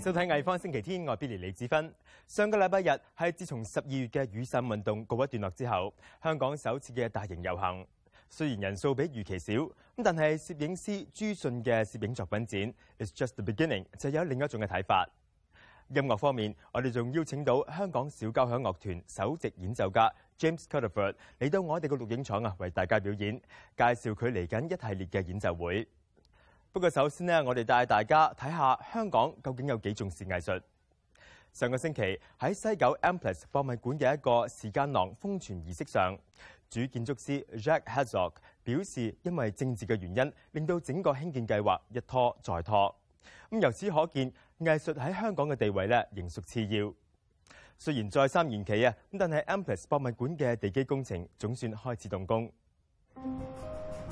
收睇《艺方星期天》，外 l y 李子芬。上個禮拜日係自從十二月嘅雨傘運動告一段落之後，香港首次嘅大型遊行，雖然人數比預期少，咁但係攝影師朱迅嘅攝影作品展《Is Just The Beginning》就有另一種嘅睇法。音樂方面，我哋仲邀請到香港小交響樂團首席演奏家 James c u t t b e r d 嚟到我哋嘅錄影廠啊，為大家表演，介紹佢嚟緊一系列嘅演奏會。不過，首先呢，我哋帶大家睇下香港究竟有幾重視藝術。上個星期喺西九 MPlus 博物館嘅一個時間廊封存儀式上，主建築師 Jack h a d s o c k 表示，因為政治嘅原因，令到整個興建計劃一拖再拖。咁由此可見，藝術喺香港嘅地位咧，仍屬次要。雖然再三延期啊，咁但系 MPlus 博物館嘅地基工程總算開始動工。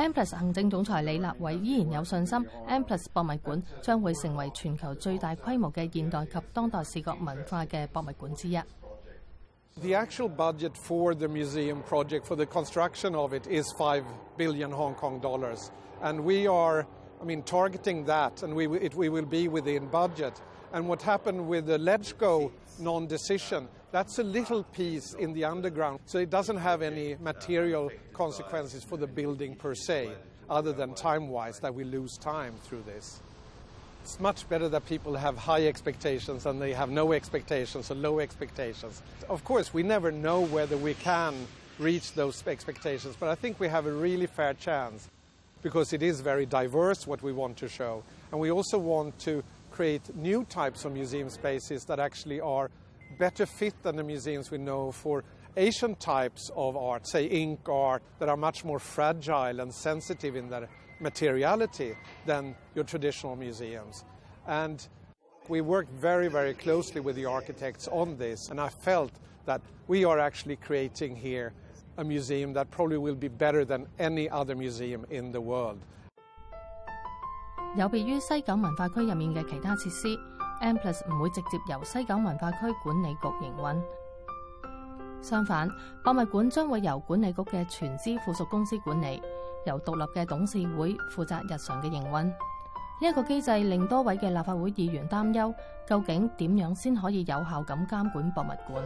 amplus 行政总裁李立伟依然有信心 amplus 博物馆将会成为全球最大规模嘅现代及当代视觉文化嘅博物馆之一 the actual budget for the museum project for the construction of it is five billion hong kong dollars and we are I mean, targeting that, and we, it, we will be within budget. And what happened with the LegCo non decision, that's a little piece in the underground, so it doesn't have any material consequences for the building per se, other than time wise, that we lose time through this. It's much better that people have high expectations and they have no expectations or low expectations. Of course, we never know whether we can reach those expectations, but I think we have a really fair chance because it is very diverse what we want to show. And we also want to create new types of museum spaces that actually are better fit than the museums we know for Asian types of art, say ink art, that are much more fragile and sensitive in their materiality than your traditional museums. And we worked very, very closely with the architects on this, and I felt that we are actually creating here 有别于西九文化区入面嘅其他设施 a m p l u s 唔会直接由西九文化区管理局营运。相反，博物馆将会由管理局嘅全资附属公司管理，由独立嘅董事会负责日常嘅营运。呢一个机制令多位嘅立法会议员担忧，究竟点样先可以有效咁监管博物馆？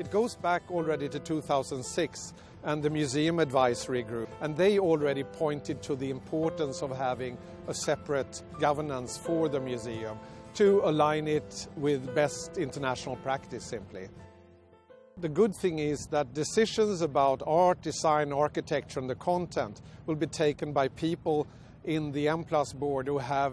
It goes back already to 2006 and the Museum Advisory Group, and they already pointed to the importance of having a separate governance for the museum to align it with best international practice simply. The good thing is that decisions about art, design, architecture, and the content will be taken by people in the M Plus board who have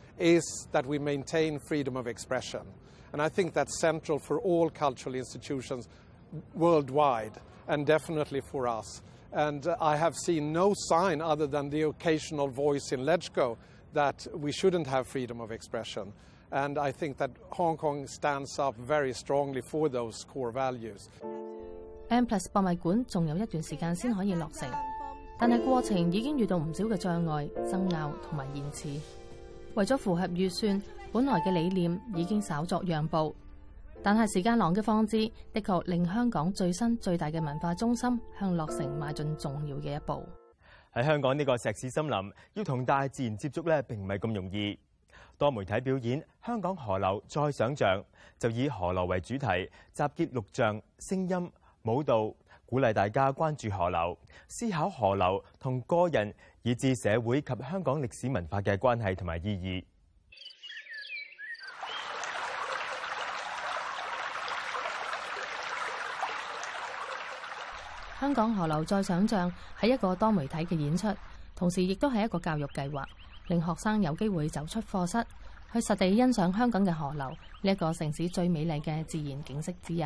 is that we maintain freedom of expression. And I think that's central for all cultural institutions worldwide and definitely for us. And uh, I have seen no sign other than the occasional voice in LegCo that we shouldn't have freedom of expression. And I think that Hong Kong stands up very strongly for those core values. M+ 博物館仲有一段時間先可以落成，但係過程已經遇到唔少嘅障礙、爭拗同埋延遲。为咗符合预算，本来嘅理念已经稍作让步，但系时间廊嘅方置的确令香港最新最大嘅文化中心向落成迈进重要嘅一步。喺香港呢个石屎森林，要同大自然接触咧，并唔系咁容易。多媒体表演《香港河流再想象》，就以河流为主题，集结录像、声音、舞蹈，鼓励大家关注河流，思考河流同个人。以至社會及香港歷史文化嘅關係同埋意義。香港河流再想像係一個多媒體嘅演出，同時亦都係一個教育計劃，令學生有機會走出課室去實地欣賞香港嘅河流呢一個城市最美麗嘅自然景色之一。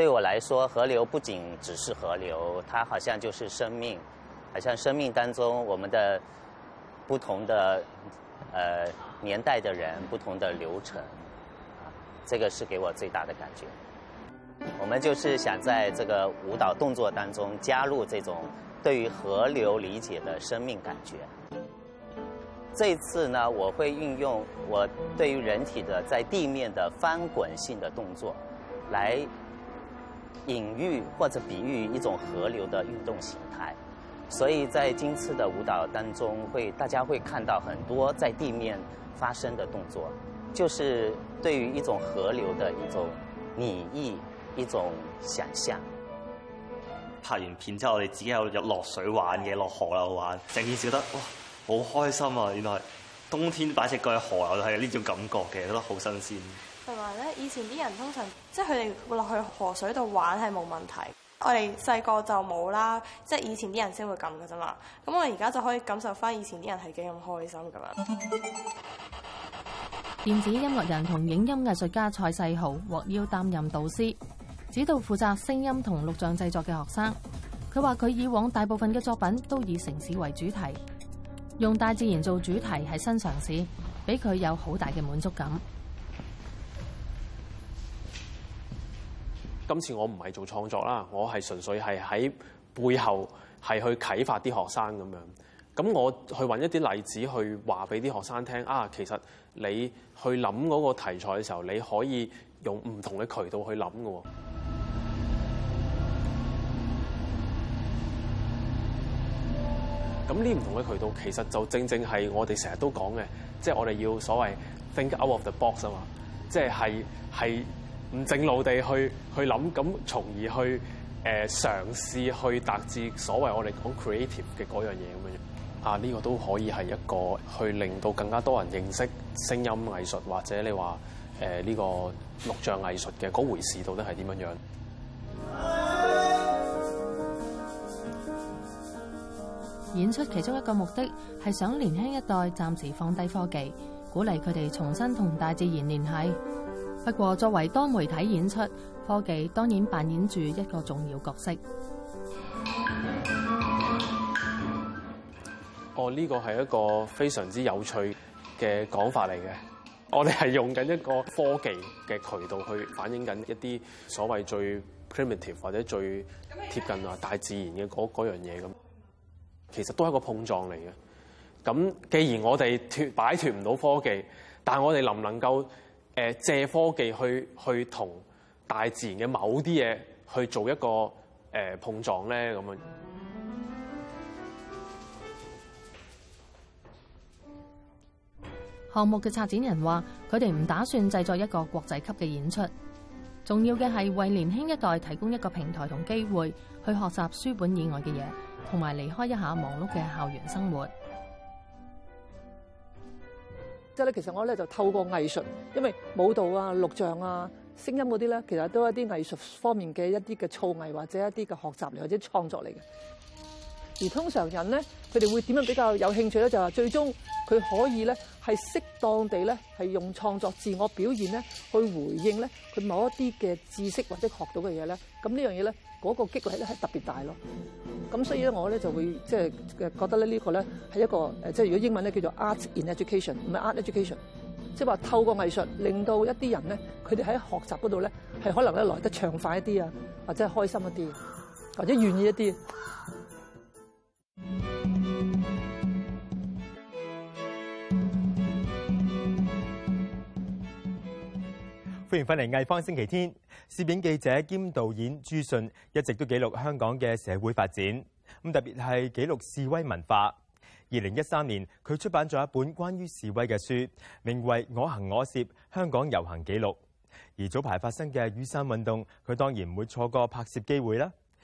对我来说，河流不仅只是河流，它好像就是生命，好像生命当中我们的不同的呃年代的人，不同的流程，这个是给我最大的感觉。我们就是想在这个舞蹈动作当中加入这种对于河流理解的生命感觉。这次呢，我会运用我对于人体的在地面的翻滚性的动作来。隐喻或者比喻一种河流的运动形态，所以在今次的舞蹈当中，会大家会看到很多在地面发生的动作，就是对于一种河流的一种拟意、一种想象。拍完片之后，我哋自己有入落水玩嘅，落河流玩，成件事觉得哇好开心啊！原来冬天摆只脚喺河流系有呢种感觉嘅，都好新鲜。咧，以前啲人通常即係佢哋落去河水度玩係冇問題。我哋細個就冇啦，即係以前啲人先會咁噶啫嘛。咁我而家就可以感受翻以前啲人係幾咁開心咁啦。電子音樂人同影音藝術家蔡世豪獲邀擔任導師，指導負責聲音同錄像製作嘅學生。佢話：佢以往大部分嘅作品都以城市為主題，用大自然做主題係新嘗試，俾佢有好大嘅滿足感。今次我唔係做創作啦，我係純粹係喺背後係去啟發啲學生咁樣。咁我去揾一啲例子去話俾啲學生聽啊，其實你去諗嗰個題材嘅時候，你可以用唔同嘅渠道去諗嘅。咁呢唔同嘅渠道其實就正正係我哋成日都講嘅，即係我哋要所謂 think out of the box 啊嘛，即係係。唔正路地去去諗，咁從而去誒嘗試去達至所謂我哋講 creative 嘅嗰樣嘢咁樣。啊，呢個都可以係一個去令到更加多人認識聲音藝術，或者你話誒呢個錄像藝術嘅嗰回事到底係點樣樣演出？其中一個目的係想年輕一代暫時放低科技，鼓勵佢哋重新同大自然聯繫。不过作为多媒体演出，科技当然扮演住一个重要角色。哦，呢个系一个非常之有趣嘅讲法嚟嘅。我哋系用紧一个科技嘅渠道去反映紧一啲所谓最 primitive 或者最贴近啊大自然嘅嗰嗰样嘢咁。其实都系一个碰撞嚟嘅。咁既然我哋脱摆脱唔到科技，但系我哋能唔能够？誒借科技去去同大自然嘅某啲嘢去做一個誒碰撞咧咁樣。項目嘅策展人話：佢哋唔打算製作一個國際級嘅演出，重要嘅係為年輕一代提供一個平台同機會去學習書本以外嘅嘢，同埋離開一下忙碌嘅校園生活。即係咧，其實我咧就透過藝術，因為舞蹈啊、錄像啊、聲音嗰啲咧，其實都系一啲藝術方面嘅一啲嘅造艺或者一啲嘅學習嚟，或者創作嚟嘅。而通常人咧，佢哋會點樣比較有興趣咧？就話最終佢可以咧，係適當地咧，係用創作自我表現咧，去回應咧佢某一啲嘅知識或者學到嘅嘢咧。咁呢樣嘢咧，嗰個激勵咧係特別大咯。咁所以咧，我咧就會即係覺得咧，呢個咧係一個誒，即係如果英文咧叫做 Art in Education，唔係 Art Education，即係話透過藝術令到一啲人咧，佢哋喺學習嗰度咧係可能咧來得暢快一啲啊，或者開心一啲，或者願意一啲。迎返嚟艺方星期天，摄影记者兼导演朱迅一直都记录香港嘅社会发展，咁特别系记录示威文化。二零一三年，佢出版咗一本关于示威嘅书，名为《我行我摄：香港游行记录》。而早排发生嘅雨伞运动，佢当然唔会错过拍摄机会啦。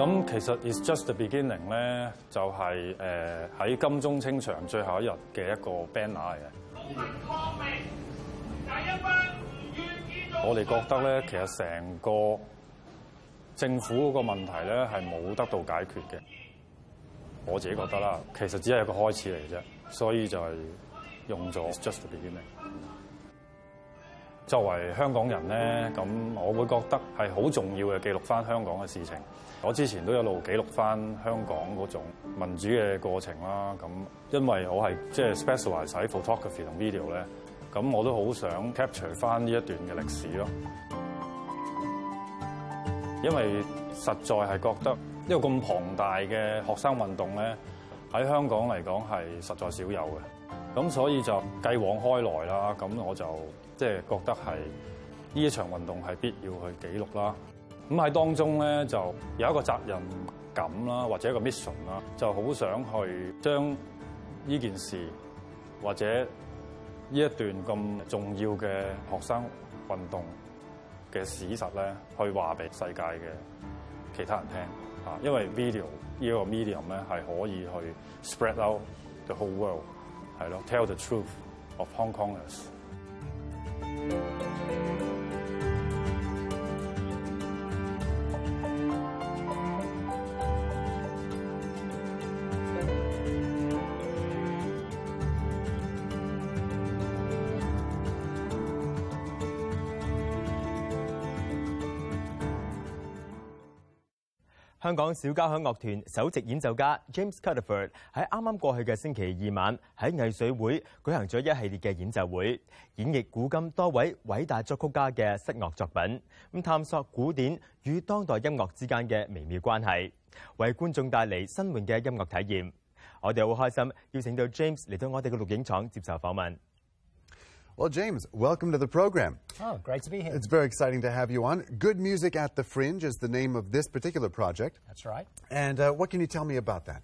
咁其實 is just the beginning 咧，就係誒喺金鐘清場最後一日嘅一個 banner 嚟嘅。我哋覺得咧，其實成個政府嗰個問題咧，係冇得到解決嘅。我自己覺得啦，其實只係一個開始嚟啫，所以就係用咗。beginning just the。作為香港人咧，咁我會覺得係好重要嘅記錄翻香港嘅事情。我之前都一路記錄翻香港嗰種民主嘅過程啦。咁因為我係即系 specialise 喺 photography 同 video 咧，咁我都好想 capture 翻呢一段嘅歷史咯。因為實在係覺得一個咁龐大嘅學生運動咧，喺香港嚟講係實在少有嘅。咁所以就繼往開來啦，咁我就。即係覺得係呢一場運動係必要去記錄啦。咁喺當中咧就有一個責任感啦，或者一個 mission 啦，就好想去將呢件事或者呢一段咁重要嘅學生運動嘅史實咧，去話俾世界嘅其他人聽。啊，因為 video 呢一個 medium 咧係可以去 spread out the whole world，係咯，tell the truth of Hong Kongers。Thank you. 香港小交响樂團首席演奏家 James c u t f o r d 喺啱啱過去嘅星期二晚喺艺水會舉行咗一系列嘅演奏會，演繹古今多位偉大作曲家嘅室樂作品，咁探索古典與當代音樂之間嘅微妙關係，為觀眾帶嚟新穎嘅音樂體驗。我哋好開心邀請到 James 嚟到我哋嘅錄影廠接受訪問。Well, James, welcome to the program. Oh, great to be here. It's very exciting to have you on. Good Music at the Fringe is the name of this particular project. That's right. And uh, what can you tell me about that?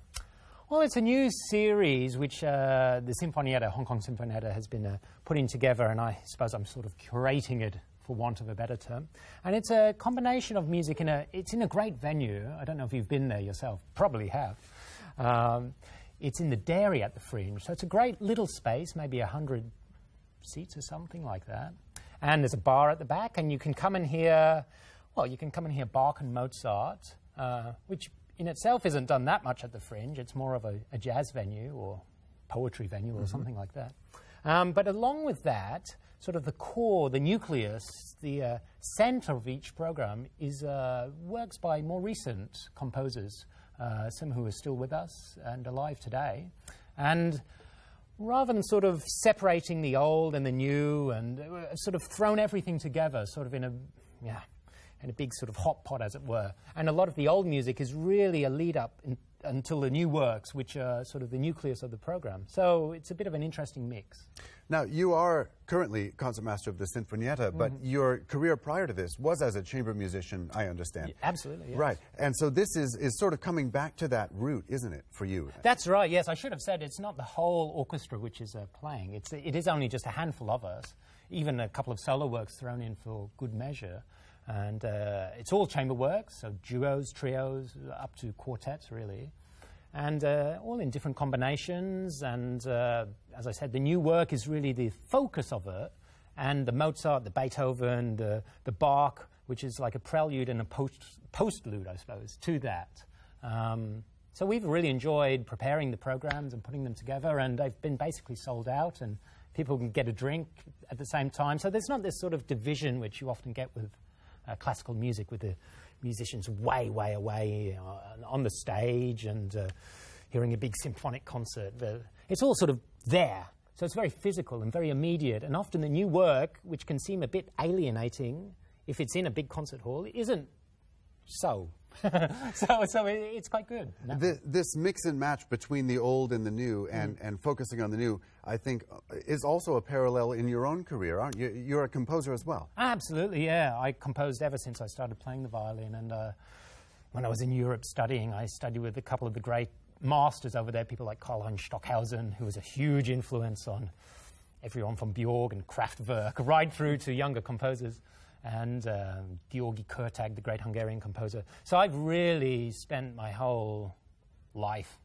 Well, it's a new series which uh, the Sinfonietta, Hong Kong Sinfonietta, has been uh, putting together, and I suppose I'm sort of curating it for want of a better term. And it's a combination of music in a, it's in a great venue. I don't know if you've been there yourself, probably have. Um, it's in the dairy at the Fringe, so it's a great little space, maybe 100 seats or something like that. And there's a bar at the back, and you can come in here. well, you can come in here, Bach and Mozart, uh, which in itself isn't done that much at the Fringe. It's more of a, a jazz venue or poetry venue or mm-hmm. something like that. Um, but along with that, sort of the core, the nucleus, the uh, center of each program is uh, works by more recent composers, uh, some who are still with us and alive today. And rather than sort of separating the old and the new and uh, sort of thrown everything together, sort of in a, yeah, in a big sort of hot pot, as it were. And a lot of the old music is really a lead up in, until the new works, which are sort of the nucleus of the program. So it's a bit of an interesting mix. Now, you are currently concertmaster of the Sinfonietta, but mm -hmm. your career prior to this was as a chamber musician, I understand. Yeah, absolutely. Yes. Right. And so this is, is sort of coming back to that root, isn't it, for you? That's right, yes. I should have said it's not the whole orchestra which is uh, playing, it's, it is only just a handful of us, even a couple of solo works thrown in for good measure. And uh, it's all chamber works, so duos, trios, up to quartets, really and uh, all in different combinations. And uh, as I said, the new work is really the focus of it, and the Mozart, the Beethoven, the, the Bach, which is like a prelude and a post, postlude, I suppose, to that. Um, so we've really enjoyed preparing the programs and putting them together, and they've been basically sold out, and people can get a drink at the same time. So there's not this sort of division which you often get with uh, classical music with the musicians way, way away on the stage and uh, hearing a big symphonic concert. It's all sort of there. So it's very physical and very immediate. And often the new work, which can seem a bit alienating if it's in a big concert hall, isn't so. so so it, it's quite good. No. The, this mix and match between the old and the new mm-hmm. and, mm. and focusing on the new, I think, uh, is also a parallel in your own career, aren't you? You're a composer as well. Absolutely, yeah. I composed ever since I started playing the violin. And uh, when I was in Europe studying, I studied with a couple of the great masters over there, people like Karl Heinz Stockhausen, who was a huge influence on everyone from Bjorg and Kraftwerk right through to younger composers and um, Georgi Kurtag, the great Hungarian composer. So I've really spent my whole life,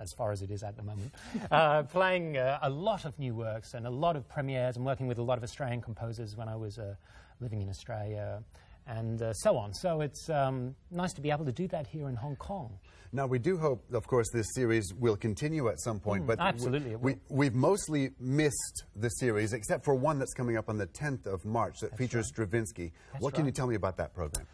as far as it is at the moment, uh, playing uh, a lot of new works and a lot of premieres and working with a lot of Australian composers when I was uh, living in Australia and uh, so on. So it's um, nice to be able to do that here in Hong Kong. Now, we do hope, of course, this series will continue at some point, mm, but absolutely we, we, have mostly missed the series, except for one that's coming up on the 10th of March that that's features right. Stravinsky. That's what can you tell me about that program?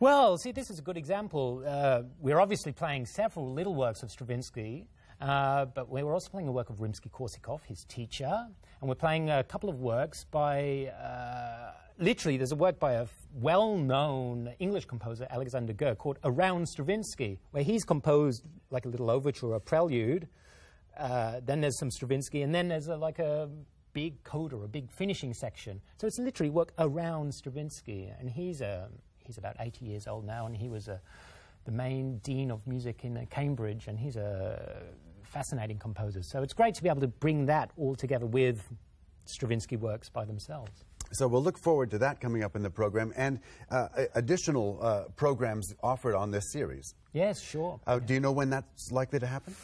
Well, see, this is a good example. Uh, we're obviously playing several little works of Stravinsky, uh, but we are also playing a work of Rimsky Korsakov, his teacher, and we're playing a couple of works by. Uh, literally, there's a work by a well known English composer, Alexander Gerr, called Around Stravinsky, where he's composed like a little overture, a prelude. Uh, then there's some Stravinsky, and then there's a, like a big coda, a big finishing section. So it's literally work around Stravinsky, and he's a um, he's about 80 years old now, and he was a, uh, the main dean of music in uh, Cambridge, and he's a fascinating composer. So it's great to be able to bring that all together with Stravinsky works by themselves. So we'll look forward to that coming up in the program and uh, additional uh, programs offered on this series. Yes, sure. Uh, do you know when that's likely to happen?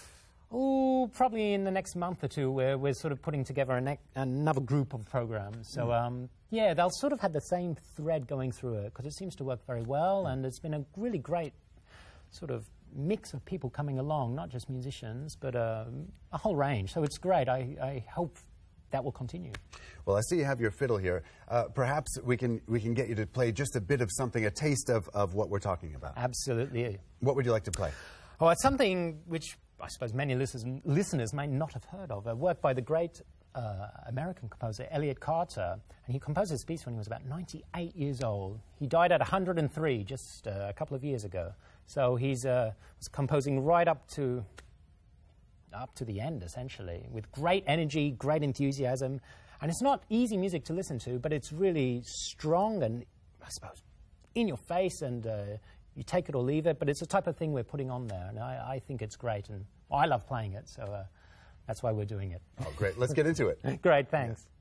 Oh, probably in the next month or two, are we're sort of putting together another group of programs. So, mm. um, yeah, they'll sort of have the same thread going through it because it seems to work very well, mm. and it's been a really great sort of mix of people coming along, not just musicians, but um, a whole range. So it's great. I, I hope that will continue. Well, I see you have your fiddle here. Uh, perhaps we can we can get you to play just a bit of something, a taste of, of what we're talking about. Absolutely. What would you like to play? Oh, it's something which I suppose many listeners listeners may not have heard of. A work by the great uh, American composer Elliott Carter, and he composed this piece when he was about 98 years old. He died at 103 just uh, a couple of years ago. So he's uh, was composing right up to up to the end, essentially, with great energy, great enthusiasm. And it's not easy music to listen to, but it's really strong and, I suppose, in your face, and uh, you take it or leave it. But it's the type of thing we're putting on there, and I, I think it's great. And I love playing it, so uh, that's why we're doing it. Oh, great. Let's get into it. great, thanks. Yes.